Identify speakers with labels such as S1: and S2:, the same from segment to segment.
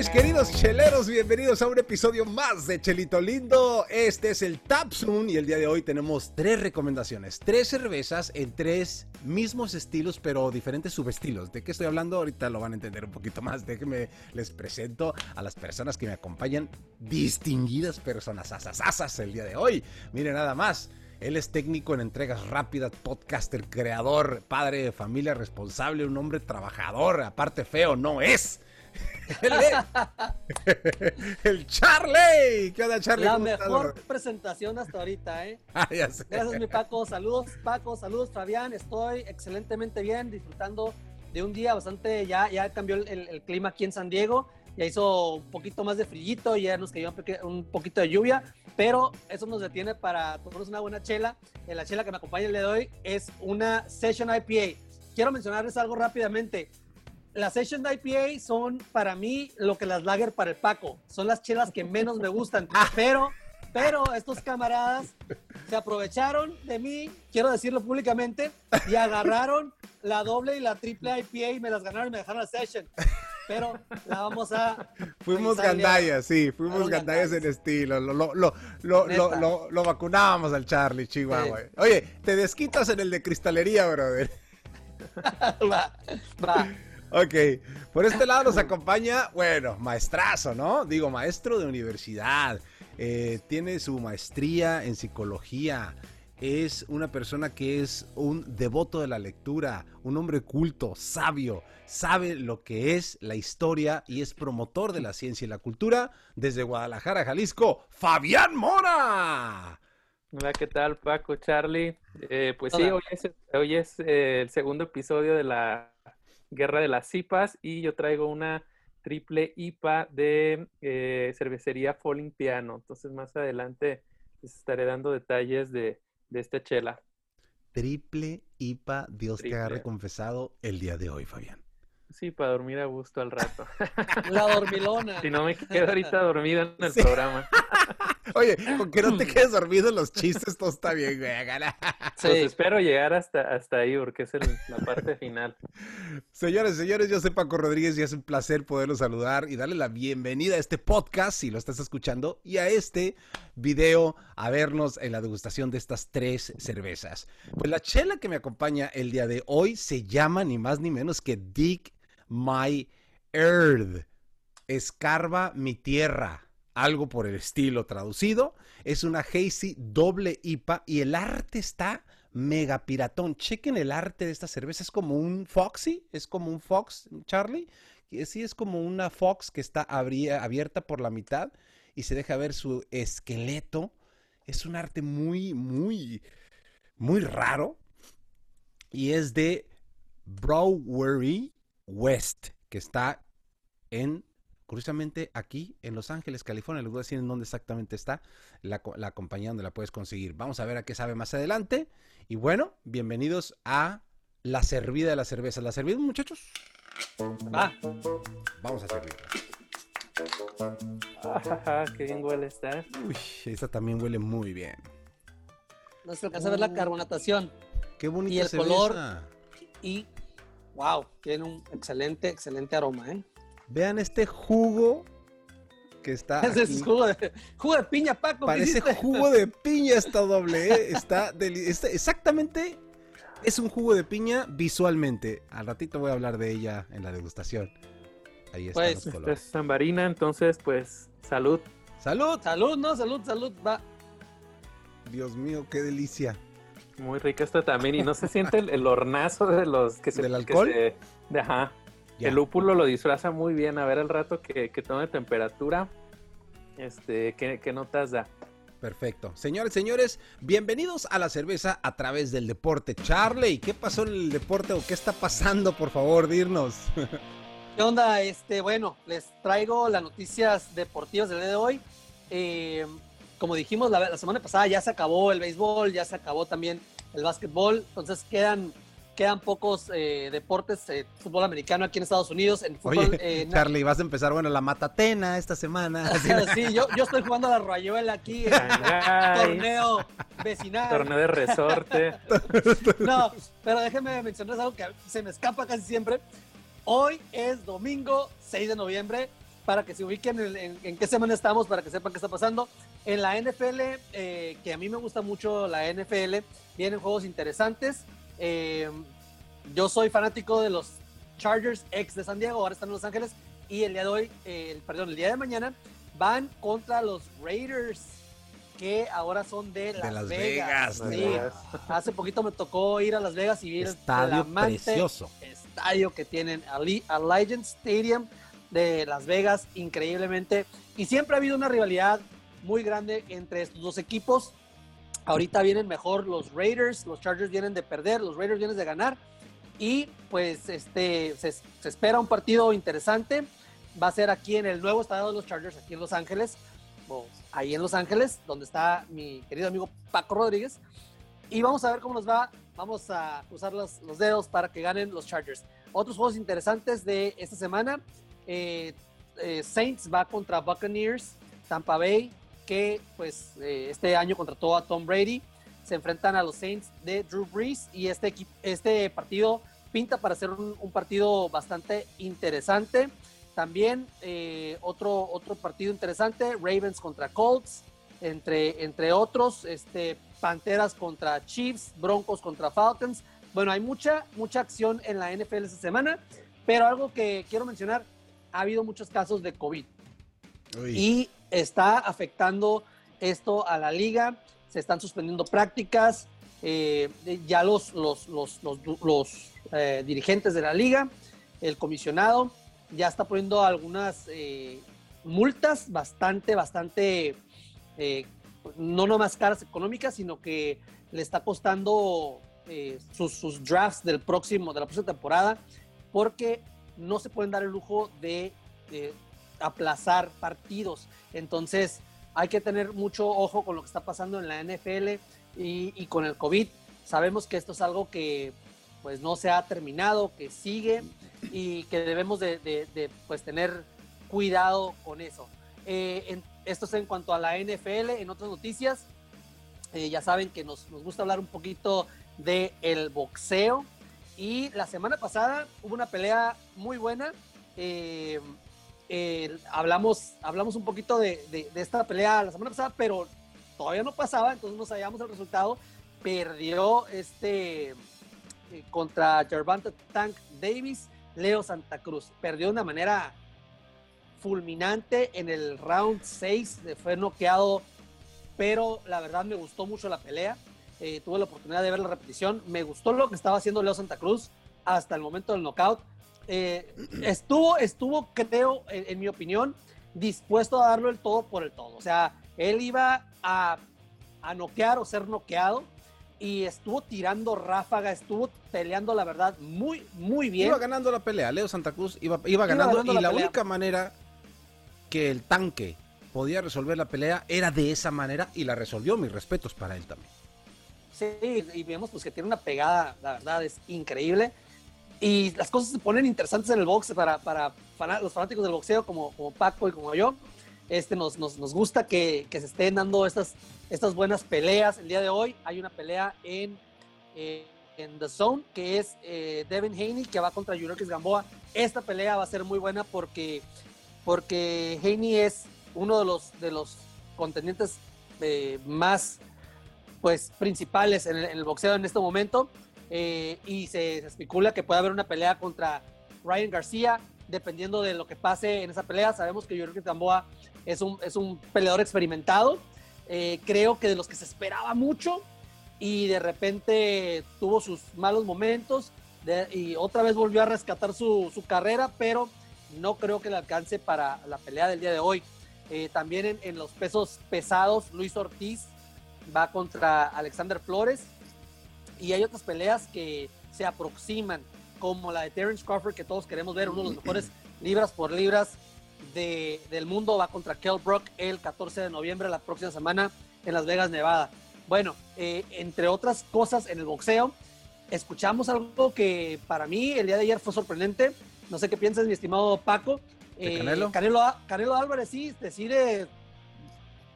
S1: mis queridos cheleros, bienvenidos a un episodio más de Chelito Lindo. Este es el Tapsun y el día de hoy tenemos tres recomendaciones, tres cervezas en tres mismos estilos pero diferentes subestilos. ¿De qué estoy hablando? Ahorita lo van a entender un poquito más. Déjenme les presento a las personas que me acompañan, distinguidas personas asas el día de hoy. Miren nada más. Él es técnico en entregas rápidas, podcaster, creador, padre de familia, responsable, un hombre trabajador, aparte feo, no es. el Charlie. ¿Qué onda, Charlie?
S2: La mejor presentación hasta ahorita, ¿eh?
S1: Ah,
S2: Gracias, mi Paco. Saludos, Paco. Saludos, Fabián. Estoy excelentemente bien, disfrutando de un día bastante. Ya, ya cambió el, clima aquí en San Diego. Ya hizo un poquito más de frillito, ya nos cayó un poquito de lluvia, pero eso nos detiene para tomarnos una buena chela. Eh, la chela que me acompaña el día de hoy es una Session IPA. Quiero mencionarles algo rápidamente las Session IPA son para mí lo que las Lager para el Paco. Son las chelas que menos me gustan. Ah. Pero, pero estos camaradas se aprovecharon de mí, quiero decirlo públicamente, y agarraron la doble y la triple IPA y me las ganaron y me dejaron la Session. Pero la vamos a.
S1: Fuimos gandallas, sí, fuimos gandallas en estilo. Lo, lo, lo, lo, lo, vacunábamos al Charlie, Chihuahua. Oye, te desquitas en el de cristalería, brother.
S2: va, va.
S1: Ok, por este lado nos acompaña, bueno, maestrazo, ¿no? Digo, maestro de universidad. Eh, tiene su maestría en psicología. Es una persona que es un devoto de la lectura, un hombre culto, sabio, sabe lo que es la historia y es promotor de la ciencia y la cultura desde Guadalajara, Jalisco, Fabián Mora.
S3: Hola, ¿qué tal, Paco, Charlie? Eh, pues sí, hoy es, hoy es eh, el segundo episodio de la Guerra de las Cipas y yo traigo una triple IPA de eh, cervecería Falling Piano. Entonces más adelante les estaré dando detalles de, esta chela.
S1: Triple IPA, Dios te ha reconfesado el día de hoy, Fabián.
S3: Sí, para dormir a gusto al rato.
S2: La dormilona.
S3: Si no me quedo ahorita dormido en el programa.
S1: Oye, con que no te quedes dormido en los chistes, todo está bien, güey.
S3: Sí. Pues espero llegar hasta, hasta ahí, porque es la parte final.
S1: Señores, señores, yo soy Paco Rodríguez y es un placer poderlos saludar y darle la bienvenida a este podcast, si lo estás escuchando, y a este video a vernos en la degustación de estas tres cervezas. Pues la chela que me acompaña el día de hoy se llama ni más ni menos que Dick My Earth. Escarba mi tierra. Algo por el estilo traducido. Es una Hazy doble IPA y el arte está mega piratón. Chequen el arte de esta cerveza. Es como un Foxy. Es como un Fox, Charlie. Sí, es como una Fox que está abierta por la mitad y se deja ver su esqueleto. Es un arte muy, muy, muy raro. Y es de Browery West, que está en, curiosamente, aquí en Los Ángeles, California. Les voy a decir en dónde exactamente está la, compañía donde la puedes conseguir. Vamos a ver a qué sabe más adelante. Y bueno, bienvenidos a la servida de la cerveza. ¿La servida, muchachos?
S2: Va.
S1: Vamos a servirla.
S3: Ah, qué bien huele esta.
S1: Uy, esta también huele muy bien.
S2: No se alcanza a ver la carbonatación.
S1: Qué bonita
S2: y el color y wow, tiene un excelente, excelente aroma, ¿eh?
S1: Vean este jugo que está.
S2: Es jugo de, jugo de piña, Paco.
S1: Parece jugo de piña esta doble, ¿eh? Está, exactamente. Es un jugo de piña visualmente. Al ratito voy a hablar de ella en la degustación. Ahí está.
S3: Pues, esta es zambarina, entonces, pues, salud.
S1: ¡Salud!
S2: Salud, no, salud, salud, va.
S1: Dios mío, qué delicia.
S3: Muy rica esta también. Y no se siente el, hornazo de los que se.
S1: ¿Del alcohol?
S3: ajá. El lúpulo lo disfraza muy bien. A ver el rato que, que tome temperatura. Este, ¿qué, ¿qué, notas da?
S1: Perfecto. Señores, señores, bienvenidos a la cerveza a través del deporte. Charlie, ¿qué pasó en el deporte o qué está pasando? Por favor, dirnos.
S2: ¿Qué onda? Este, bueno, les traigo las noticias deportivas del día de hoy. Eh, como dijimos la, semana pasada, ya se acabó el béisbol, ya se acabó también el básquetbol, entonces quedan, quedan pocos eh, deportes, eh, fútbol americano aquí en Estados Unidos. En
S1: fútbol, eh, Charlie, vas a empezar, bueno, la matatena esta semana.
S2: sí, yo, yo estoy jugando a la rayuela aquí, en torneo vecinal.
S3: Torneo de resorte.
S2: no, pero déjenme mencionar algo que se me escapa casi siempre. Hoy es domingo 6 de noviembre para que se ubiquen en, qué semana estamos, para que sepan qué está pasando. En la NFL, eh, que a mí me gusta mucho la NFL, vienen juegos interesantes. Eh, yo soy fanático de los Chargers ex de San Diego, ahora están en Los Ángeles, y el día de hoy, eh, perdón, el día de mañana van contra los Raiders que ahora son de Las, Vegas. Hace poquito me tocó ir a Las Vegas y ver
S1: estadio el precioso.
S2: estadio que tienen, Allegiant Stadium de Las Vegas, increíblemente. Y siempre ha habido una rivalidad muy grande entre estos dos equipos. Ahorita vienen mejor los Raiders, los Chargers vienen de perder, los Raiders vienen de ganar. Y pues este se, espera un partido interesante. Va a ser aquí en el nuevo estadio de los Chargers, aquí en Los Ángeles. ahí en Los Ángeles, donde está mi querido amigo Paco Rodríguez. Y vamos a ver cómo nos va. Vamos a usar los, los dedos para que ganen los Chargers. Otros juegos interesantes de esta semana. Eh, eh, Saints va contra Buccaneers, Tampa Bay, que pues eh, este año contrató a Tom Brady. Se enfrentan a los Saints de Drew Brees y este, este partido pinta para ser un, partido bastante interesante. También otro, otro partido interesante, Ravens contra Colts, entre, entre otros, este, Panteras contra Chiefs, Broncos contra Falcons. Bueno, hay mucha, mucha acción en la NFL esta semana, pero algo que quiero mencionar, ha habido muchos casos de COVID. Y está afectando esto a la liga, se están suspendiendo prácticas, eh, ya los, los, los, los eh, dirigentes de la liga, el comisionado, ya está poniendo algunas eh, multas bastante, bastante, no nomás caras económicas, sino que le está costando sus, sus drafts del próximo, de la próxima temporada, porque no se pueden dar el lujo de, aplazar partidos. Entonces, hay que tener mucho ojo con lo que está pasando en la NFL y, con el COVID. Sabemos que esto es algo que pues no se ha terminado, que sigue y que debemos de, pues tener cuidado con eso. Eh, esto es en cuanto a la NFL. En otras noticias, eh, ya saben que nos, nos, gusta hablar un poquito del el boxeo. Y la semana pasada hubo una pelea muy buena. Eh, eh, hablamos, hablamos un poquito de, esta pelea la semana pasada, pero todavía no pasaba, entonces no sabíamos el resultado. Perdió este eh, contra Gervonta Tank Davis, Leo Santa Cruz. Perdió de una manera fulminante en el round 6, fue noqueado, pero la verdad me gustó mucho la pelea. Eh, tuve la oportunidad de ver la repetición. Me gustó lo que estaba haciendo Leo Santa Cruz hasta el momento del knockout. Eh, estuvo, estuvo, creo, en, mi opinión, dispuesto a darlo el todo por el todo. O sea, él iba a, a noquear o ser noqueado y estuvo tirando ráfaga, estuvo peleando, la verdad, muy, muy bien.
S1: Iba ganando la pelea. Leo Santa Cruz iba, iba ganando, y la única manera que el tanque podía resolver la pelea era de esa manera y la resolvió. Mis respetos para él también.
S2: Sí, y vemos pues que tiene una pegada, la verdad es increíble. Y las cosas se ponen interesantes en el box para, para, los fanáticos del boxeo como, como Paco y como yo. Este, nos, nos, nos gusta que, que, se estén dando estas, estas buenas peleas. El día de hoy hay una pelea en, eh, en The Zone que es eh, Devin Haney que va contra Yurikis Gamboa. Esta pelea va a ser muy buena porque, porque Haney es uno de los, de los contendientes eh, más pues principales en el, boxeo en este momento eh, y se, especula que puede haber una pelea contra Ryan García dependiendo de lo que pase en esa pelea. Sabemos que Jorge Tamboa es un, es un peleador experimentado, eh, creo que de los que se esperaba mucho y de repente tuvo sus malos momentos y otra vez volvió a rescatar su, su, carrera, pero no creo que le alcance para la pelea del día de hoy. Eh, también en, los pesos pesados, Luis Ortiz va contra Alexander Flores. Y hay otras peleas que se aproximan, como la de Terence Crawford, que todos queremos ver, uno de los mejores libras por libras de, del mundo, va contra Kell Brook el 14 de noviembre, la próxima semana, en Las Vegas, Nevada. Bueno, eh, entre otras cosas en el boxeo, escuchamos algo que para mí el día de ayer fue sorprendente. No sé qué piensas, mi estimado Paco.
S1: Eh, Canelo?
S2: Canelo? Canelo Álvarez sí decide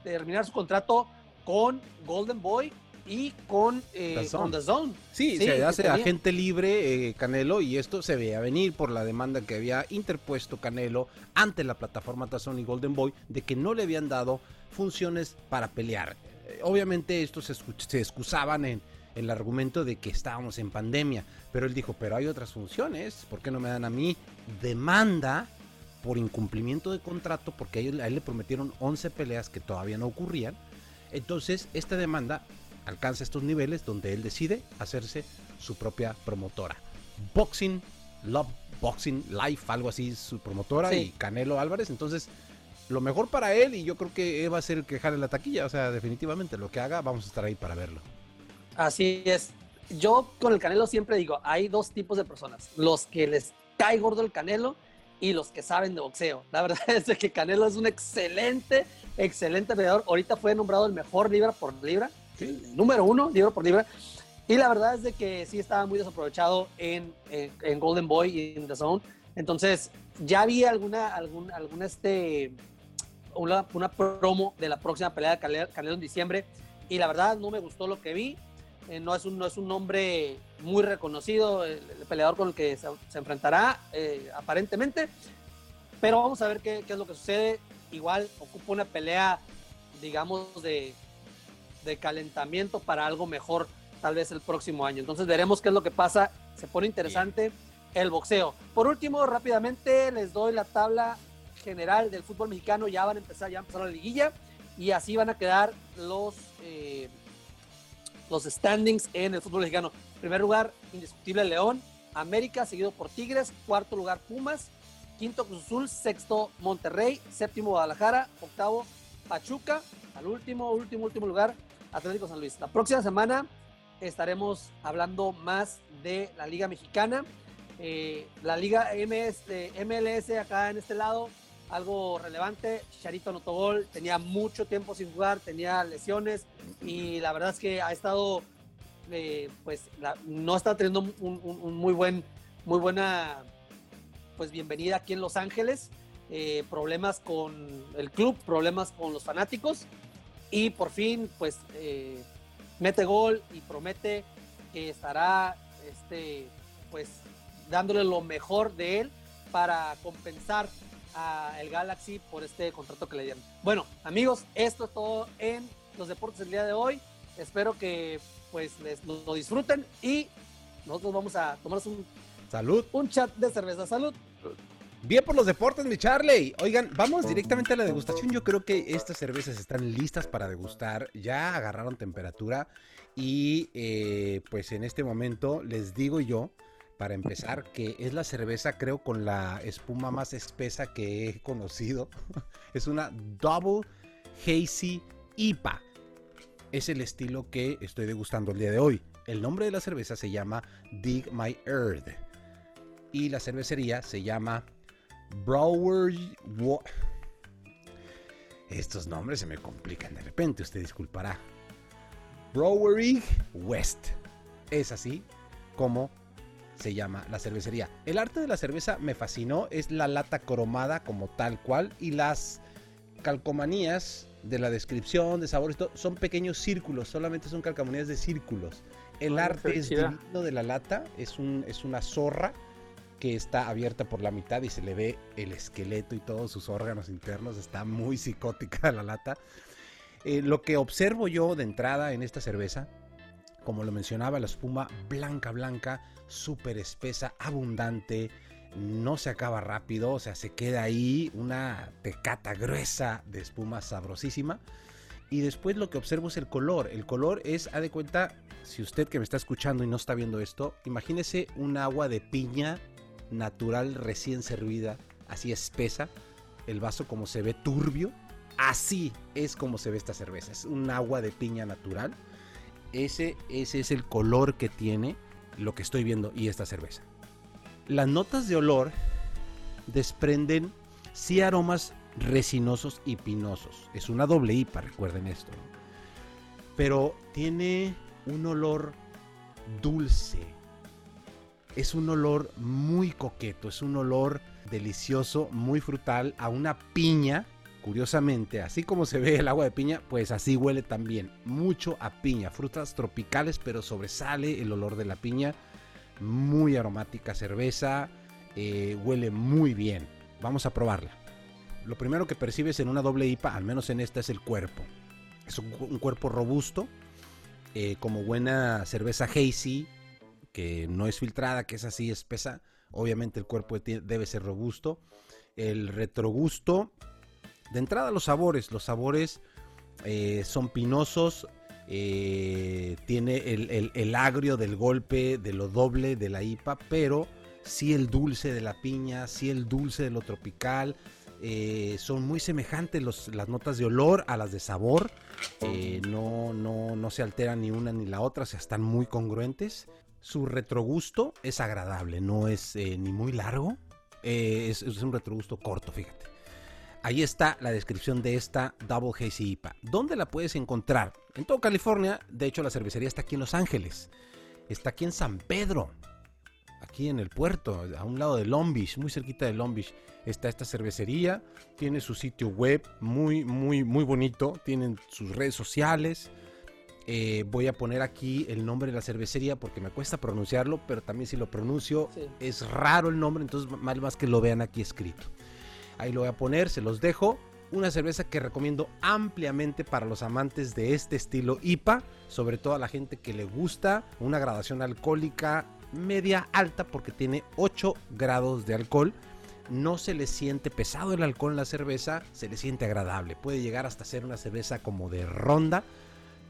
S2: terminar su contrato con Golden Boy y con, eh, The Zone.
S1: Sí, se hace agente libre eh, Canelo y esto se veía venir por la demanda que había interpuesto Canelo ante la plataforma Tazón y Golden Boy de que no le habían dado funciones para pelear. Eh, obviamente estos se, se excusaban en el argumento de que estábamos en pandemia, pero él dijo, pero hay otras funciones, ¿por qué no me dan a mí demanda por incumplimiento de contrato? Porque a él, a él le prometieron 11 peleas que todavía no ocurrían. Entonces, esta demanda alcanza estos niveles donde él decide hacerse su propia promotora. Boxing, Love Boxing Life, algo así, su promotora y Canelo Álvarez. Entonces, lo mejor para él y yo creo que va a ser el que jale la taquilla. O sea, definitivamente lo que haga, vamos a estar ahí para verlo.
S2: Así es. Yo con el Canelo siempre digo, hay dos tipos de personas. Los que les cae gordo el Canelo y los que saben de boxeo. La verdad es que Canelo es un excelente, excelente peleador. Ahorita fue nombrado el mejor libra por libra número uno, libro por libro. Y la verdad es de que sí estaba muy desaprovechado en, en, Golden Boy y en The Zone. Entonces, ya había alguna, algún, alguna este, una, una, promo de la próxima pelea de Canelo, en diciembre. Y la verdad no me gustó lo que vi. Eh, no, es un, no es un nombre muy reconocido, el, peleador con el que se, enfrentará, eh, aparentemente. Pero vamos a ver qué, qué es lo que sucede. Igual ocupa una pelea, digamos, de, de calentamiento para algo mejor tal vez el próximo año. Entonces veremos qué es lo que pasa. Se pone interesante el boxeo. Por último, rápidamente les doy la tabla general del fútbol mexicano. Ya van a empezar, ya empezar la liguilla y así van a quedar los, eh, los standings en el fútbol mexicano. primer lugar, indiscutible León, América, seguido por Tigres, cuarto lugar Pumas, quinto Cruz Azul, sexto Monterrey, séptimo Guadalajara, octavo Pachuca, al último, último, último lugar Atlético San Luis. La próxima semana estaremos hablando más de la Liga Mexicana. Eh, la Liga MS, MLS acá en este lado, algo relevante. Chicharito anotó gol, tenía mucho tiempo sin jugar, tenía lesiones y la verdad es que ha estado, eh, pues, no está teniendo un, muy buen, muy buena, pues, bienvenida aquí en Los Ángeles. Eh, problemas con el club, problemas con los fanáticos y por fin pues eh, mete gol y promete que estará este pues dándole lo mejor de él para compensar a el Galaxy por este contrato que le dieron. Bueno, amigos, esto es todo en los deportes del día de hoy. Espero que pues les lo, disfruten y nosotros vamos a tomarnos un
S1: salud,
S2: un chat de cerveza. Salud.
S1: Bien por los deportes, mi Charlie. Oigan, vamos directamente a la degustación. Yo creo que estas cervezas están listas para degustar. Ya agarraron temperatura. Y eh, pues en este momento les digo yo, para empezar, que es la cerveza, creo, con la espuma más espesa que he conocido. es una Double Hazy IPA. Es el estilo que estoy degustando el día de hoy. El nombre de la cerveza se llama Dig My Earth. Y la cervecería se llama Brewery. Estos nombres se me complican de repente, usted disculpará. Brewery West. Es así como se llama la cervecería. El arte de la cerveza me fascinó, es la lata cromada como tal cual y las calcomanías de la descripción de sabor son pequeños círculos, solamente son calcomanías de círculos. El arte es divino de la lata, es, un, es una zorra que está abierta por la mitad y se le ve el esqueleto y todos sus órganos internos. Está muy psicótica la lata. Eh, lo que observo yo de entrada en esta cerveza, como lo mencionaba, la espuma blanca, blanca, súper espesa, abundante, no se acaba rápido, o sea, se queda ahí una tecata gruesa de espuma sabrosísima. Y después lo que observo es el color. El color es, ha de cuenta, si usted que me está escuchando y no está viendo esto, imagínese un agua de piña natural recién servida, así espesa, el vaso como se ve turbio, así es como se ve esta cerveza, es un agua de piña natural, ese, ese es el color que tiene lo que estoy viendo y esta cerveza. Las notas de olor desprenden sí aromas resinosos y pinosos, es una doble IPA, recuerden esto, pero tiene un olor dulce, es un olor muy coqueto, es un olor delicioso, muy frutal, a una piña curiosamente, así como se ve el agua de piña, pues así huele también. Mucho a piña, frutas tropicales, pero sobresale el olor de la piña. Muy aromática cerveza, eh, huele muy bien. Vamos a probarla. Lo primero que percibes en una doble IPA, al menos en esta, es el cuerpo. Es un, cuerpo robusto, eh, como buena cerveza hazy, que no es filtrada, que es así espesa. Obviamente el cuerpo debe ser robusto. El retrogusto de entrada los sabores, los sabores eh, son pinosos, eh, tiene el, agrio del golpe, de lo doble de la IPA, pero sí el dulce de la piña, sí el dulce de lo tropical. Eh, son muy semejantes las notas de olor a las de sabor. no, no, no se alteran ni una ni la otra, o sea, están muy congruentes. Su retrogusto es agradable, no es ni muy largo, es, es un retrogusto corto, fíjate. Ahí está la descripción de esta Double Hazy IPA. ¿Dónde la puedes encontrar? En todo California. De hecho, la cervecería está aquí en Los Ángeles. Está aquí en San Pedro. Aquí en el puerto, a un lado de Long Beach, muy cerquita de Long Beach. Está esta cervecería. Tiene su sitio web muy, muy, muy bonito. Tienen sus redes sociales. Eh, voy a poner aquí el nombre de la cervecería porque me cuesta pronunciarlo, pero también si lo pronuncio es raro el nombre, entonces más, más que lo vean aquí escrito. Ahí lo voy a poner, se los dejo. Una cerveza que recomiendo ampliamente para los amantes de este estilo IPA, sobre todo a la gente que le gusta una gradación alcohólica media alta porque tiene 8 grados de alcohol. No se le siente pesado el alcohol en la cerveza, se le siente agradable. Puede llegar hasta ser una cerveza como de ronda.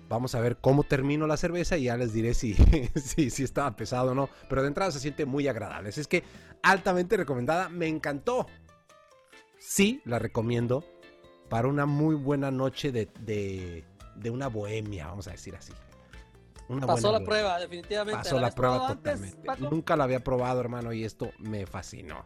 S1: Vamos a ver cómo termino la cerveza y ya les diré si, si, si estaba pesado o no. Pero de entrada se siente muy agradable. es que altamente recomendada. Me encantó sí la recomiendo para una muy buena noche de, una bohemia, vamos a decir así.
S2: Pasó la prueba, definitivamente.
S1: Pasó la, prueba totalmente. Nunca la había probado, hermano, y esto me fascinó.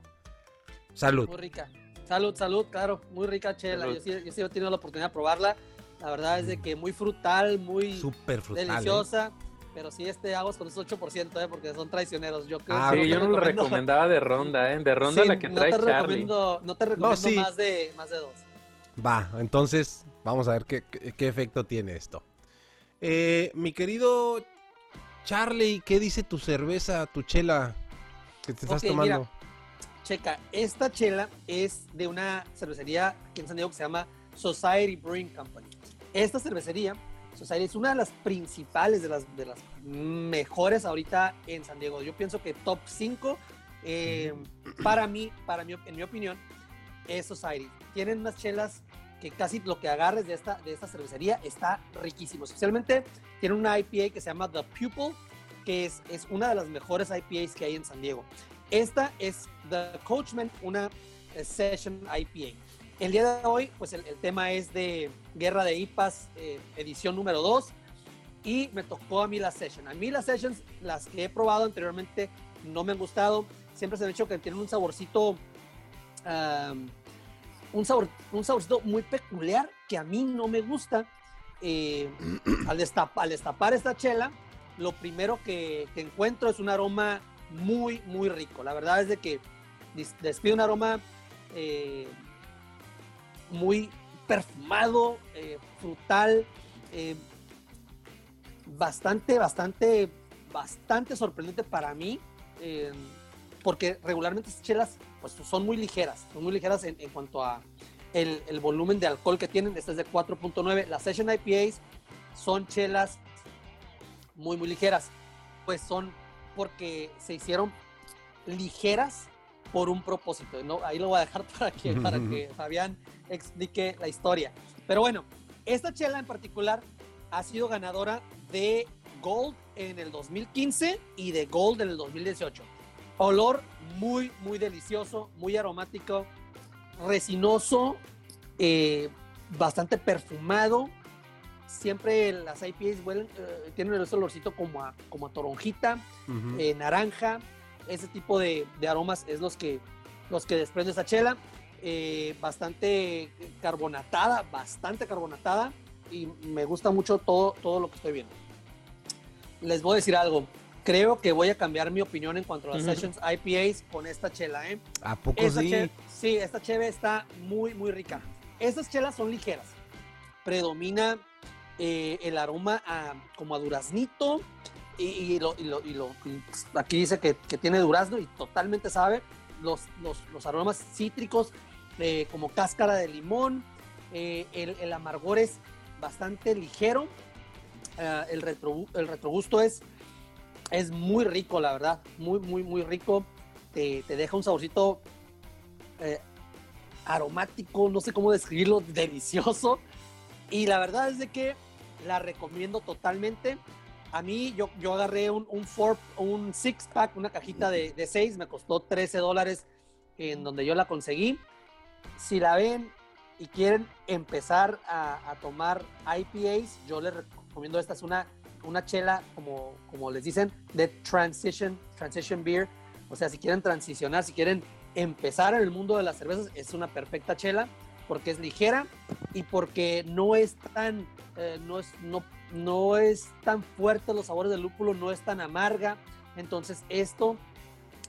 S1: Salud.
S2: Muy rica. Salud, salud, claro. Muy rica chela. Yo sí, yo sí he tenido la oportunidad de probarla. La verdad es de que muy frutal, muy
S1: Super frutal, ¿eh?
S2: deliciosa. Pero sí, este aguas con ese 8%, ¿eh? porque son traicioneros. Yo creo
S3: ah, sí, yo no lo recomendaba de ronda, ¿eh? De ronda la que trae
S2: no
S3: te
S2: Charlie. no te recomiendo más, de, más de dos.
S1: Va, entonces vamos a ver qué, qué, efecto tiene esto. Eh, mi querido Charlie, ¿qué dice tu cerveza, tu chela que te estás tomando? Mira,
S2: checa, esta chela es de una cervecería aquí en San Diego que se llama Society Brewing Company. Esta cervecería es una de las principales, de las, de las mejores ahorita en San Diego. Yo pienso que top 5, eh, para mí, para mí, en mi opinión, es Society. Tienen unas chelas que casi lo que agarres de esta, de esta cervecería está riquísimo. Especialmente tienen una IPA que se llama The Pupil, que es, es una de las mejores IPAs que hay en San Diego. Esta es The Coachman, una Session IPA. El día de hoy, pues el, tema es de Guerra de IPAs, eh, edición número 2. Y me tocó a mí la session. A mí las sessions, las que he probado anteriormente, no me han gustado. Siempre se me ha dicho que tienen un saborcito, un, sabor, un saborcito muy peculiar que a mí no me gusta. Eh, al, destapar, esta chela, lo primero que, encuentro es un aroma muy, muy rico. La verdad es de que despide un aroma eh, muy perfumado, eh, frutal, eh, bastante, bastante, bastante sorprendente para mí, eh, porque regularmente estas chelas pues, son muy ligeras, son muy ligeras en, cuanto a el, volumen de alcohol que tienen, esta es de 4.9, las Session IPAs son chelas muy, muy ligeras, pues son porque se hicieron ligeras por un propósito. ¿no? Ahí lo voy a dejar para que, para que Fabián explique la historia. Pero bueno, esta chela en particular ha sido ganadora de Gold en el 2015 y de Gold en el 2018. Olor muy, muy delicioso, muy aromático, resinoso, eh, bastante perfumado. Siempre las IPAs huelen, eh, tienen ese olorcito como a, como a toronjita, eh, naranja, ese tipo de, aromas es los que, los que desprende esta chela. Eh, bastante carbonatada, bastante carbonatada y me gusta mucho todo, todo lo que estoy viendo. Les voy a decir algo. Creo que voy a cambiar mi opinión en cuanto a las Sessions IPAs con esta chela, ¿eh?
S1: ¿A poco sí?
S2: sí, esta cheve está muy, muy rica. Estas chelas son ligeras. Predomina eh, el aroma como a duraznito. Y, lo, aquí dice que, tiene durazno y totalmente sabe. Los, los, aromas cítricos eh, como cáscara de limón. Eh, el, amargor es bastante ligero. el, retro, el retrogusto es, es muy rico, la verdad. Muy, muy, muy rico. Te, te deja un saborcito aromático, no sé cómo describirlo, delicioso. Y la verdad es de que la recomiendo totalmente. A mí, yo, yo agarré un, un, four, un six pack, una cajita de, de seis, me costó 13 dólares en donde yo la conseguí. Si la ven y quieren empezar a, tomar IPAs, yo les recomiendo esta es una, una chela, como, como les dicen, de transition, transition beer. O sea, si quieren transicionar, si quieren empezar en el mundo de las cervezas, es una perfecta chela porque es ligera y porque no es tan, eh, no, es, no es tan fuerte los sabores del lúpulo, no es tan amarga. Entonces esto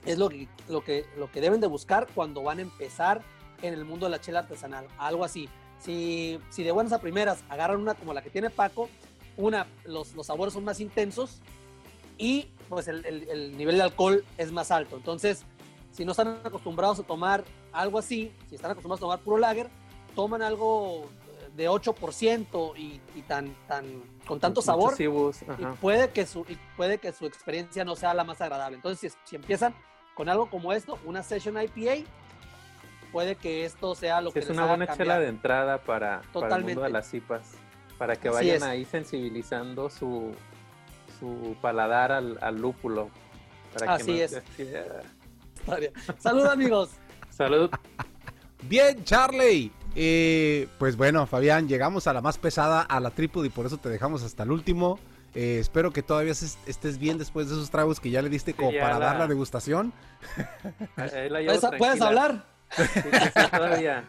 S2: es lo que, lo que, lo que deben de buscar cuando van a empezar en el mundo de la chela artesanal, algo así. Si, si de buenas a primeras agarran una como la que tiene Paco, una, los, los sabores son más intensos y pues el, el, el nivel de alcohol es más alto. Entonces, si no están acostumbrados a tomar algo así, si están acostumbrados a tomar puro lager, toman algo de 8% y, y tan, tan, con tanto sabor, y puede, que su, puede que su experiencia no sea la más agradable. Entonces, si, empiezan con algo como esto, una Session IPA, puede que esto sea lo que
S3: Es una buena chela de entrada para, para, el mundo de las cipas, para que vayan ahí sensibilizando su, su paladar al, al lúpulo.
S2: Para Así que es. Salud, amigos.
S3: Salud.
S1: Bien, Charlie. Eh, pues bueno, Fabián, llegamos a la más pesada, a la trípode y por eso te dejamos hasta el último. Eh, espero que todavía estés bien después de esos tragos que ya le diste como para dar la degustación.
S2: ¿Puedes, hablar?
S3: todavía.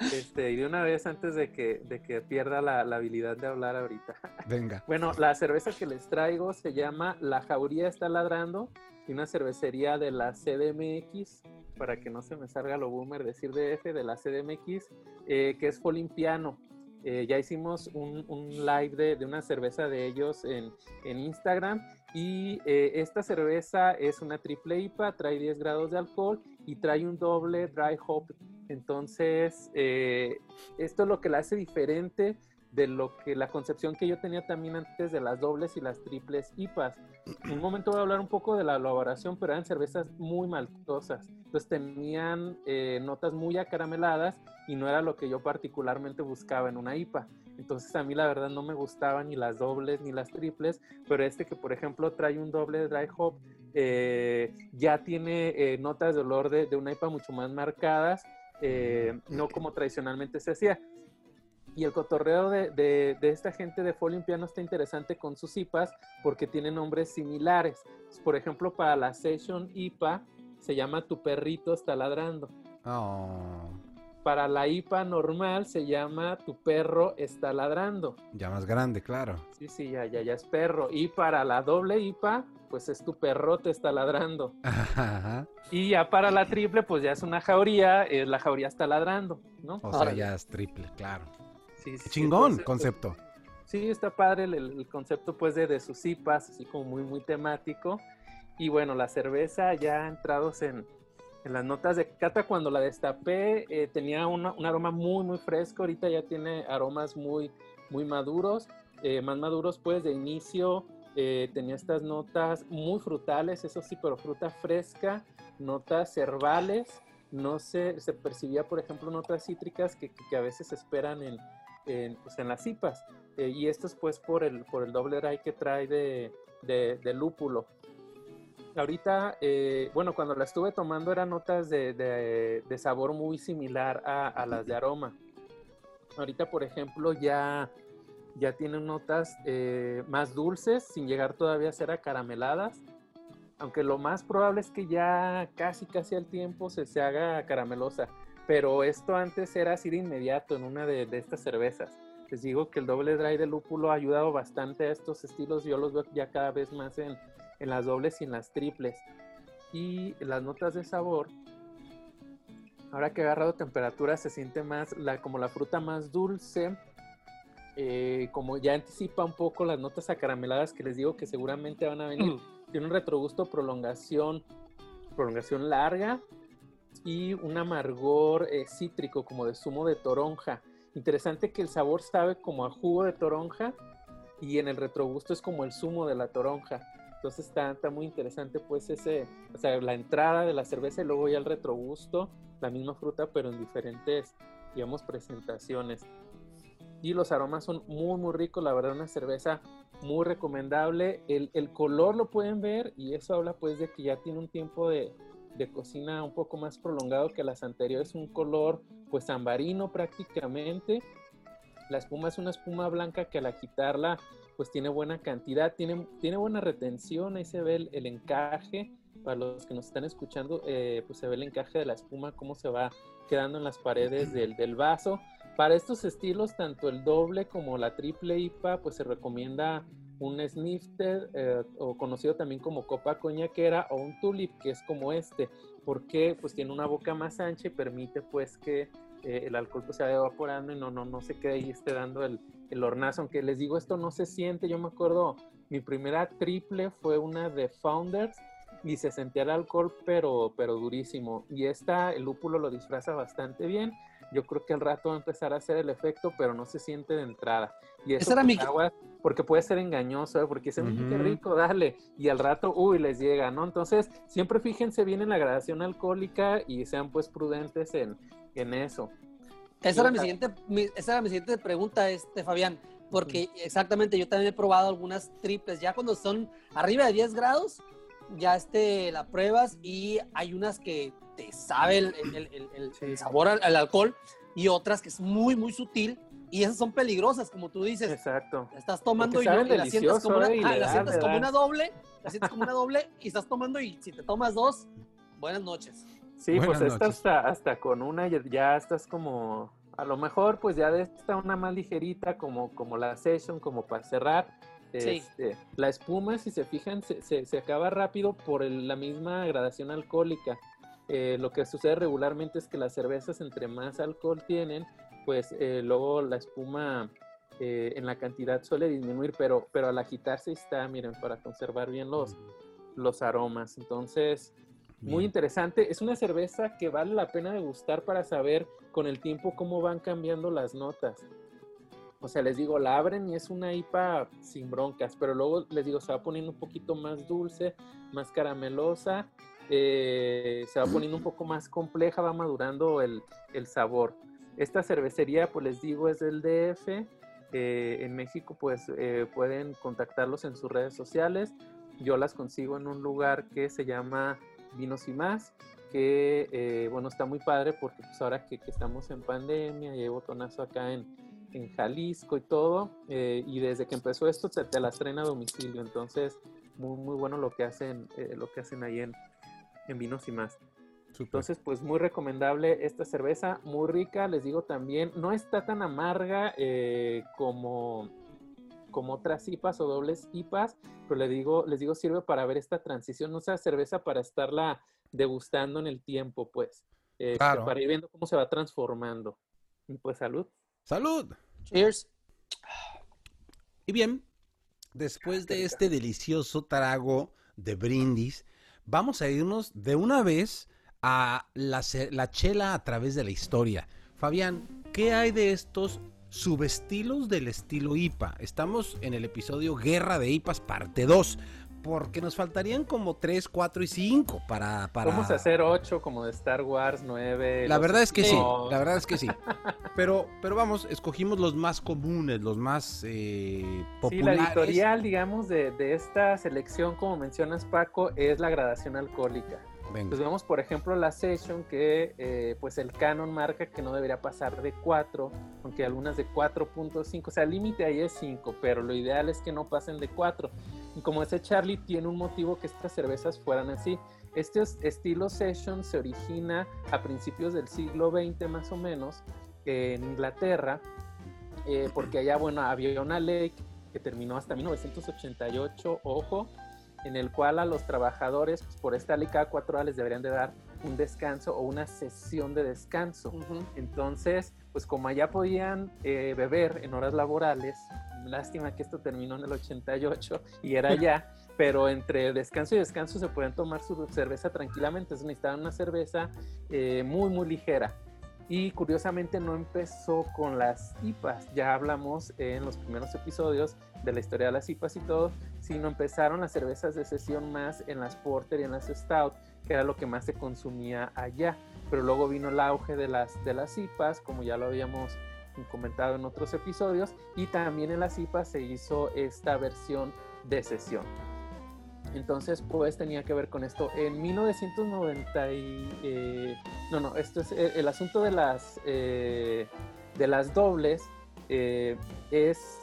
S3: Este, y de una vez antes de que, de que pierda la, la, habilidad de hablar ahorita.
S1: Venga.
S3: Bueno, la cerveza que les traigo se llama La Jauría está ladrando y una cervecería de la CDMX, para que no se me salga lo boomer decir DF, de la CDMX, eh, que es Folimpiano. Eh, ya hicimos un, live de, una cerveza de ellos en, Instagram y eh, esta cerveza es una triple IPA, trae 10 grados de alcohol y trae un doble dry hop. Entonces, esto es lo que la hace diferente de lo que la concepción que yo tenía también antes de las dobles y las triples IPAs. En un momento voy a hablar un poco de la elaboración, pero eran cervezas muy maltosas. Entonces tenían eh, notas muy acarameladas y no era lo que yo particularmente buscaba en una IPA. Entonces a mí la verdad no me gustaban ni las dobles ni las triples, pero este que por ejemplo trae un doble dry hop eh, ya tiene eh, notas de olor de, de, una IPA mucho más marcadas, no como tradicionalmente se hacía. Y el cotorreo de, de, esta gente de Folimpiano está interesante con sus IPAs porque tienen nombres similares. Por ejemplo, para la Session IPA se llama Tu perrito está ladrando.
S1: Oh.
S3: Para la IPA normal se llama Tu perro está ladrando.
S1: Ya más grande, claro.
S3: Sí, sí, ya, ya, ya es perro. Y para la doble IPA, pues es Tu perro te está ladrando. Y ya para la triple, pues ya es una jauría, eh, la jauría está ladrando, ¿no?
S1: O sea, ya es triple, claro. Sí, Chingón concepto.
S3: Sí, está padre el, concepto pues de, de, sus IPAs, así como muy, muy temático. Y bueno, la cerveza ya entrados en, en las notas de cata, cuando la destapé, eh, tenía un aroma muy, muy fresco. Ahorita ya tiene aromas muy, muy maduros, eh, más maduros pues de inicio. Eh, tenía estas notas muy frutales, eso sí, pero fruta fresca, notas herbales. No se, se percibía, por ejemplo, notas cítricas que, que a veces esperan en, en, pues, en las cipas. Eh, y esto es pues por el, por el doble dry que trae de, de, lúpulo. Ahorita, eh, bueno, cuando la estuve tomando eran notas de, de sabor muy similar a, a, las de aroma. Ahorita, por ejemplo, ya, ya tienen notas eh, más dulces, sin llegar todavía a ser acarameladas. Aunque lo más probable es que ya casi, casi al tiempo se, se haga caramelosa pero esto antes era así de inmediato en una de, estas cervezas. Les digo que el doble dry de lúpulo ha ayudado bastante a estos estilos, yo los veo ya cada vez más en, en las dobles y en las triples. Y las notas de sabor, ahora que ha agarrado temperatura se siente más la, como la fruta más dulce, eh, como ya anticipa un poco las notas acarameladas que les digo que seguramente van a venir. Mm. Tiene un retrogusto prolongación, prolongación larga y un amargor eh, cítrico como de zumo de toronja. Interesante que el sabor sabe como a jugo de toronja y en el retrogusto es como el zumo de la toronja. Entonces está, está muy interesante pues ese, o sea, la entrada de la cerveza y luego ya el retrogusto, la misma fruta pero en diferentes, digamos, presentaciones. Y los aromas son muy, muy ricos, la verdad una cerveza muy recomendable. El, el color lo pueden ver y eso habla pues de que ya tiene un tiempo de, de cocina un poco más prolongado que las anteriores, un color pues ambarino prácticamente. La espuma es una espuma blanca que al agitarla pues tiene buena cantidad, tiene, tiene buena retención, ahí se ve el, encaje, para los que nos están escuchando, eh, pues se ve el encaje de la espuma, cómo se va quedando en las paredes del, del vaso. Para estos estilos, tanto el doble como la triple IPA, pues se recomienda un snifter eh, o conocido también como copa coñaquera o un tulip que es como este porque pues tiene una boca más ancha y permite pues que eh, el alcohol pues se vaya evaporando y no, no, no se quede ahí esté dando el, el hornazo. Aunque les digo esto no se siente. Yo me acuerdo mi primera triple fue una de Founders y se sentía el alcohol pero pero durísimo. Y esta el lúpulo lo disfraza bastante bien yo creo que al rato va a empezar a hacer el efecto, pero no se siente de entrada. Y eso era mi... agua, porque puede ser engañoso, ¿eh? porque dicen, qué rico, dale, y al rato, uy, les llega, ¿no? Entonces, siempre fíjense bien en la gradación alcohólica y sean pues prudentes en, en eso.
S2: Esa era, mi siguiente, esa era mi siguiente pregunta, este, Fabián, porque exactamente yo también he probado algunas triples, ya cuando son arriba de 10 grados, ya este, la pruebas y hay unas que te sabe el, el, sabor al, alcohol y otras que es muy, muy sutil y esas son peligrosas, como tú dices.
S3: Exacto.
S2: estás tomando y, la sientes como una, la como una doble, la sientes como una doble y estás tomando y si te tomas dos, buenas noches.
S3: Sí, pues esta hasta, hasta con una ya, ya, estás como, a lo mejor pues ya de esta una más ligerita como, como la session, como para cerrar este, la espuma, si se fijan, se, se, acaba rápido por la misma gradación alcohólica. Eh, lo que sucede regularmente es que las cervezas, entre más alcohol tienen, pues eh, luego la espuma eh, en la cantidad suele disminuir, pero, pero al agitarse está, miren, para conservar bien los, los aromas. Entonces, muy interesante. Es una cerveza que vale la pena degustar para saber con el tiempo cómo van cambiando las notas. O sea, les digo, la abren y es una IPA sin broncas, pero luego les digo, se va poniendo un poquito más dulce, más caramelosa, eh, se va poniendo un poco más compleja, va madurando el, sabor. Esta cervecería, pues les digo, es del DF. Eh, en México, pues eh, pueden contactarlos en sus redes sociales. Yo las consigo en un lugar que se llama Vinos y Más, que, bueno, está muy padre porque pues ahora que, que estamos en pandemia y hay botonazo acá en, en Jalisco y todo, eh, y desde que empezó esto te las traen a domicilio, entonces muy, muy bueno lo que hacen, eh, lo que hacen ahí en, en Vinos y más. Entonces, pues muy recomendable esta cerveza, muy rica, les digo también, no está tan amarga eh, como, como otras IPAs o dobles IPAs, pero les digo, les digo, sirve para ver esta transición, no sea cerveza para estarla degustando en el tiempo, pues, este, para ir viendo cómo se va transformando. Y pues salud.
S1: Salud.
S2: Cheers.
S1: Y bien, después de este delicioso trago de brindis, vamos a irnos de una vez a la, la, chela a través de la historia. Fabián, ¿qué hay de estos subestilos del estilo IPA? Estamos en el episodio Guerra de IPAs parte 2 porque nos faltarían como 3, 4 y 5 para, para...
S3: Vamos a hacer 8 como de Star Wars, 9...
S1: La verdad es que sí, la verdad es que sí. Pero, pero vamos, escogimos los más comunes, los más eh, populares.
S3: Sí, la editorial, digamos, de, de esta selección, como mencionas Paco, es la gradación alcohólica. Pues vemos, por ejemplo, la session que eh, pues el canon marca que no debería pasar de 4, aunque algunas de 4.5, o sea, el límite ahí es 5, pero lo ideal es que no pasen de 4. Y como ese Charlie tiene un motivo que estas cervezas fueran así. Este estilo session se origina a principios del siglo XX más o menos en Inglaterra, eh, porque allá, bueno, había una ley que terminó hasta 1988, ojo, en el cual a los trabajadores, pues, por esta ley cada cuatro horas les deberían de dar un descanso o una sesión de descanso. Entonces, pues como allá podían eh, beber en horas laborales, lástima que esto terminó en el 88 y era allá, pero entre descanso y descanso se pueden tomar su cerveza tranquilamente, entonces necesitaban una cerveza eh, muy, muy ligera. Y curiosamente no empezó con las IPAs, ya hablamos en los primeros episodios de la historia de las IPAs y todo, sino empezaron las cervezas de sesión más en las Porter y en las Stout, que era lo que más se consumía allá. Pero luego vino el auge de las, de las IPAs, como ya lo habíamos comentado en otros episodios, y también en las IPAs se hizo esta versión de sesión. Entonces, pues tenía que ver con esto. En 1990, y, eh, no, no, esto es eh, el, asunto de las, eh, de las dobles, es,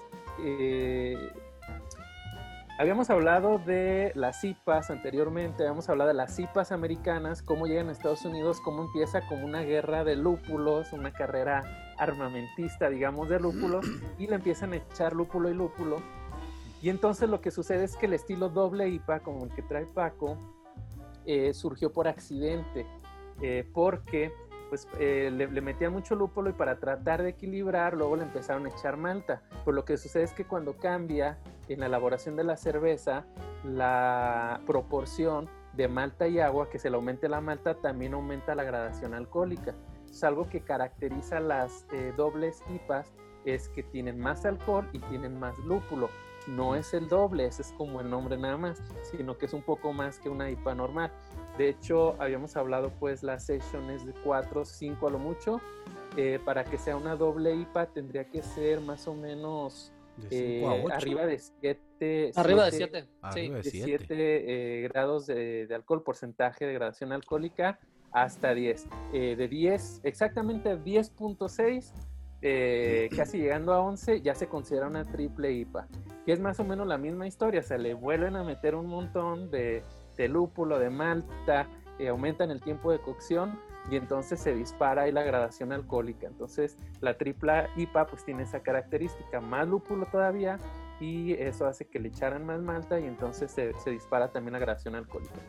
S3: habíamos hablado de las IPAs anteriormente, habíamos hablado de las IPAs americanas, cómo llegan a Estados Unidos, cómo empieza como una guerra de lúpulos, una carrera armamentista, digamos, de lúpulos, y le empiezan a echar lúpulo y lúpulo y entonces lo que sucede es que el estilo doble IPA, como el que trae Paco, eh, surgió por accidente, eh, porque pues eh, le, metían mucho lúpulo y para tratar de equilibrar, luego le empezaron a echar malta. Por lo que sucede es que cuando cambia en la elaboración de la cerveza, la proporción de malta y agua, que se le aumente la malta, también aumenta la gradación alcohólica. Es algo que caracteriza las dobles IPAs, es que tienen más alcohol y tienen más lúpulo no es el doble, ese es como el nombre nada más, sino que es un poco más que una IPA normal. De hecho, habíamos hablado pues la session es de 4, 5 a lo mucho. Eh, para que sea una doble IPA tendría que ser más o menos eh, arriba de 7.
S2: Arriba de 7.
S3: Sí. De 7 eh, grados de, de, alcohol, porcentaje de gradación alcohólica hasta 10. de 10, exactamente 10.6 eh, casi llegando a 11, ya se considera una triple IPA, que es más o menos la misma historia, se le vuelven a meter un montón de, lúpulo, de malta, eh, aumentan el tiempo de cocción y entonces se dispara ahí la gradación alcohólica. Entonces la tripla IPA pues tiene esa característica, más lúpulo todavía y eso hace que le echaran más malta y entonces se, se dispara también la gradación alcohólica.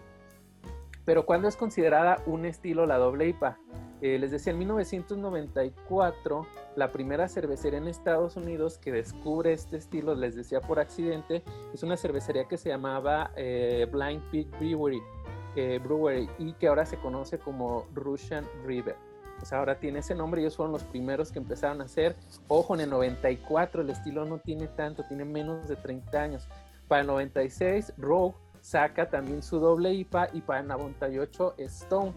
S3: Pero ¿cuándo es considerada un estilo la doble IPA? Eh, les decía, en 1994, la primera cervecería en Estados Unidos que descubre este estilo, les decía por accidente, es una cervecería que se llamaba eh, Blind Pig Brewery, eh, Brewery y que ahora se conoce como Russian River. Pues ahora tiene ese nombre, ellos fueron los primeros que empezaron a hacer. Ojo, en el 94 el estilo no tiene tanto, tiene menos de 30 años. Para el 96, Rogue saca también su doble IPA y para el 98, Stone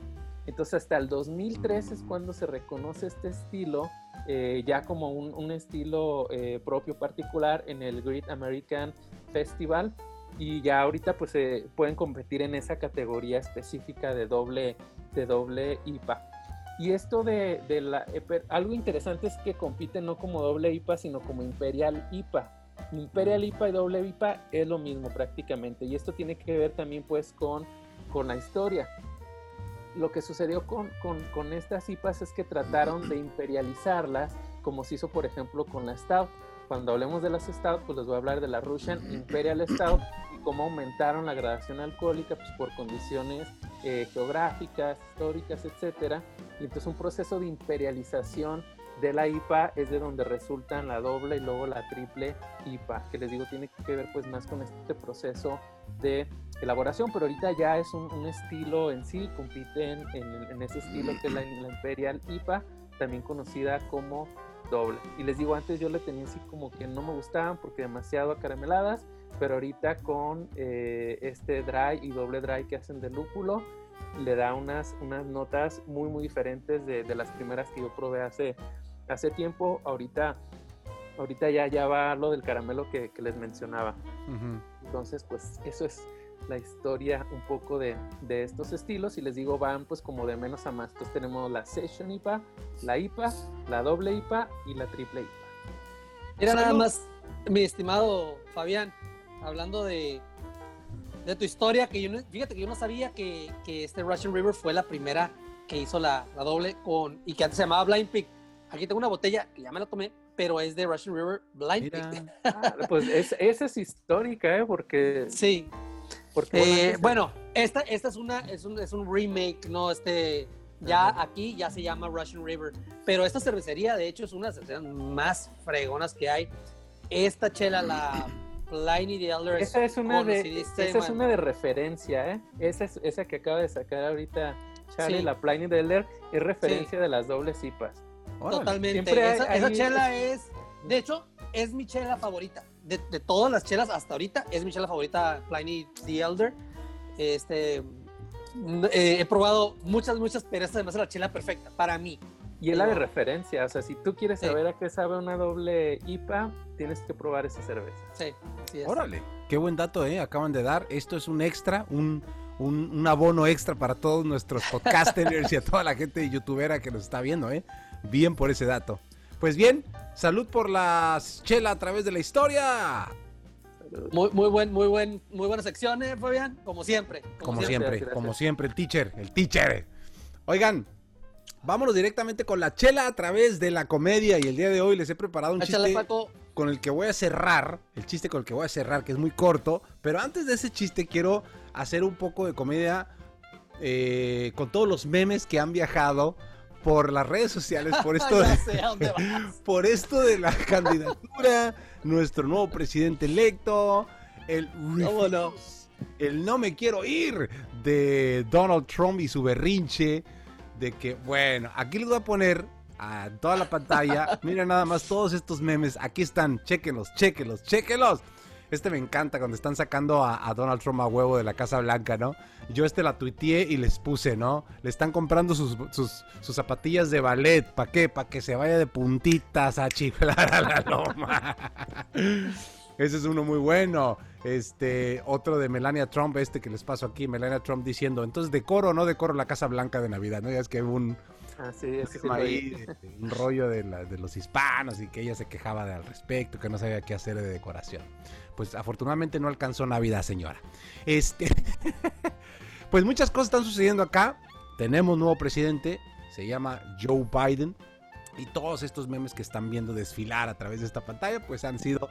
S3: entonces hasta el 2003 es cuando se reconoce este estilo eh, ya como un, estilo eh, propio particular en el Great American Festival y ya ahorita pues se pueden competir en esa categoría específica de doble, de doble IPA. Y esto de, de la, algo interesante es que compiten no como doble IPA, sino como Imperial IPA. Imperial IPA y doble IPA es lo mismo prácticamente. Y esto tiene que ver también pues con, con la historia lo que sucedió con, con, estas IPAs es que trataron de imperializarlas, como se hizo, por ejemplo, con la Stout. Cuando hablemos de las Stout, pues les voy a hablar de la Russian Imperial Stout y cómo aumentaron la gradación alcohólica pues, por condiciones eh, geográficas, históricas, etc. Y entonces un proceso de imperialización de la IPA es de donde resultan la doble y luego la triple IPA, que les digo tiene que ver pues más con este proceso de elaboración, pero ahorita ya es un, estilo en sí, compiten en, ese estilo que es la, Imperial IPA, también conocida como doble. Y les digo, antes yo le tenía así como que no me gustaban porque demasiado acarameladas, pero ahorita con eh, este dry y doble dry que hacen de lúpulo, le da unas, unas notas muy, muy diferentes de, de las primeras que yo probé hace, hace tiempo. Ahorita, ahorita ya, ya va lo del caramelo que, que les mencionaba. Entonces, pues eso es la historia un poco de, de, estos estilos y les digo van pues como de menos a más. Entonces tenemos la Session IPA, la IPA, la doble IPA y la triple IPA.
S2: Era nada más, mi estimado Fabián, hablando de, de tu historia, que yo fíjate que yo no sabía que, que, este Russian River fue la primera que hizo la, la, doble con y que antes se llamaba Blind Pig. Aquí tengo una botella que ya me la tomé, pero es de Russian River Blind Pig.
S3: Ah, pues esa es histórica, ¿eh? Porque
S2: sí Eh, bueno, esta, esta es una es un, es un remake, no este ya aquí ya se llama Russian River, pero esta cervecería de hecho es una de las cervecerías más fregonas que hay. Esta chela la Pliny the Elder
S3: esa es una de esa es una de referencia, ¿eh? Esa es esa que acaba de sacar ahorita Charlie, la Pliny the Elder es referencia de las dobles IPAs.
S2: Totalmente. esa, chela es, de hecho, es mi chela favorita. De, de, todas las chelas hasta ahorita, es mi chela favorita, Pliny the Elder. Este, eh, he probado muchas, muchas, pero esta además es la chela perfecta para mí.
S3: Y es la de referencia, o sea, si tú quieres saber a qué sabe una doble IPA, tienes que probar esa cerveza.
S2: Sí, sí
S1: Órale, qué buen dato, ¿eh? Acaban de dar. Esto es un extra, un, un, un abono extra para todos nuestros podcasters y a toda la gente youtubera que nos está viendo, ¿eh? Bien por ese dato. Pues bien, salud por la chela a través de la historia.
S2: Muy, muy buen, muy buen, muy buenas secciones, Fabián, como siempre.
S1: Como, siempre, como siempre, el teacher, el teacher. Oigan, vámonos directamente con la chela a través de la comedia y el día de hoy les he preparado un chiste con el que voy a cerrar, el chiste con el que voy a cerrar, que es muy corto, pero antes de ese chiste quiero hacer un poco de comedia eh, con todos los memes que han viajado por las redes sociales, por esto, de, por esto de la candidatura, nuestro nuevo presidente electo, el no? el no me quiero ir de Donald Trump y su berrinche, de que, bueno, aquí les voy a poner a toda la pantalla, miren nada más todos estos memes, aquí están, chéquenlos, chéquenlos, chéquenlos. Este me encanta cuando están sacando a, Donald Trump a huevo de la Casa Blanca, ¿no? Yo este la tuiteé y les puse, ¿no? Le están comprando sus, sus, zapatillas de ballet. ¿Para qué? Para que se vaya de puntitas a chiflar a la loma. Ese es uno muy bueno. Este, otro de Melania Trump, este que les paso aquí, Melania Trump diciendo, entonces decoro o no decoro la Casa Blanca de Navidad, ¿no? Ya es que un,
S3: Ah, sí,
S1: un rollo de, de, los hispanos y que ella se quejaba de, al respecto, que no sabía qué hacer de decoración pues afortunadamente no alcanzó Navidad, señora. Este, pues muchas cosas están sucediendo acá. Tenemos nuevo presidente, se llama Joe Biden. Y todos estos memes que están viendo desfilar a través de esta pantalla, pues han sido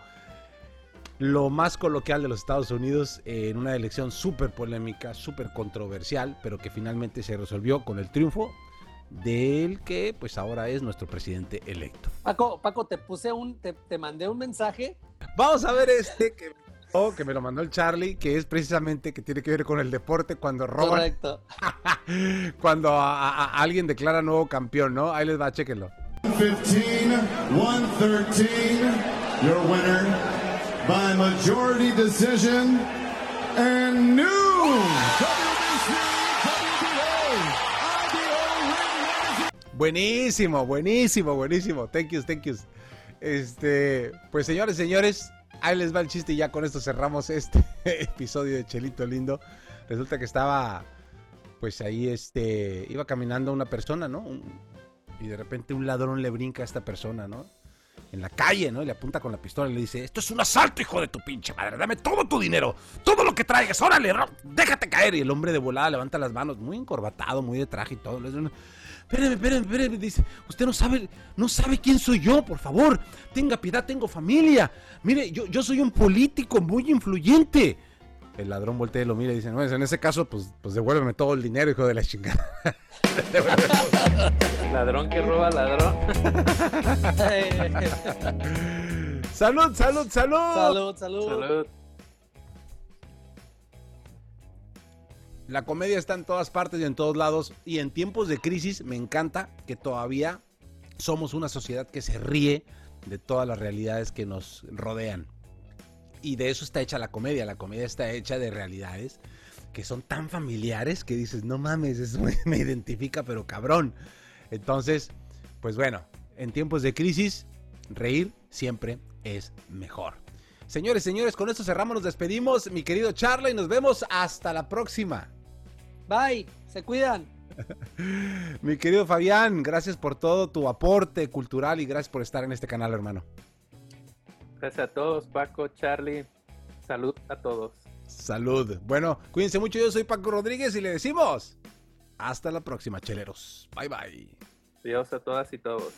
S1: lo más coloquial de los Estados Unidos en una elección súper polémica, súper controversial, pero que finalmente se resolvió con el triunfo del que pues ahora es nuestro presidente electo.
S2: Paco, Paco, te puse un, te, te mandé un mensaje
S1: Vamos a ver este que, oh, que me lo mandó el Charlie, que es precisamente que tiene que ver con el deporte cuando roban.
S2: Correcto.
S1: cuando a, alguien declara nuevo campeón, ¿no? Ahí les va, chéquenlo.
S4: 115, 113, your winner by majority decision and new
S1: Buenísimo, buenísimo, buenísimo. Thank you, thank you. Este, pues señores, señores, ahí les va el chiste y ya con esto cerramos este episodio de Chelito Lindo. Resulta que estaba, pues ahí, este, iba caminando una persona, ¿no? y de repente un ladrón le brinca a esta persona, ¿no? En la calle, ¿no? Y le apunta con la pistola y le dice, esto es un asalto, hijo de tu pinche madre, dame todo tu dinero, todo lo que traigas, órale, déjate caer. Y el hombre de volada levanta las manos, muy encorbatado, muy de traje y todo espéreme, espéreme, espéreme, dice, usted no sabe, no sabe quién soy yo, por favor, tenga piedad, tengo familia, mire, yo, yo soy un político muy influyente. El ladrón voltea y lo mira y dice, no, en ese caso, pues, pues devuélveme todo el dinero, hijo de la chingada.
S3: ladrón que roba ladrón.
S1: salud, salud, salud.
S2: Salud, salud. Salud.
S1: La comedia está en todas partes y en todos lados. Y en tiempos de crisis me encanta que todavía somos una sociedad que se ríe de todas las realidades que nos rodean. Y de eso está hecha la comedia. La comedia está hecha de realidades que son tan familiares que dices, no mames, eso me, identifica, pero cabrón. Entonces, pues bueno, en tiempos de crisis, reír siempre es mejor. Señores, señores, con esto cerramos, nos despedimos. Mi querido Charlie, y nos vemos hasta la próxima.
S2: Bye, se cuidan.
S1: Mi querido Fabián, gracias por todo tu aporte cultural y gracias por estar en este canal, hermano.
S3: Gracias a todos, Paco, Charlie. Salud a todos.
S1: Salud. Bueno, cuídense mucho. Yo soy Paco Rodríguez y le decimos hasta la próxima, cheleros. Bye bye.
S3: Adiós a todas y todos.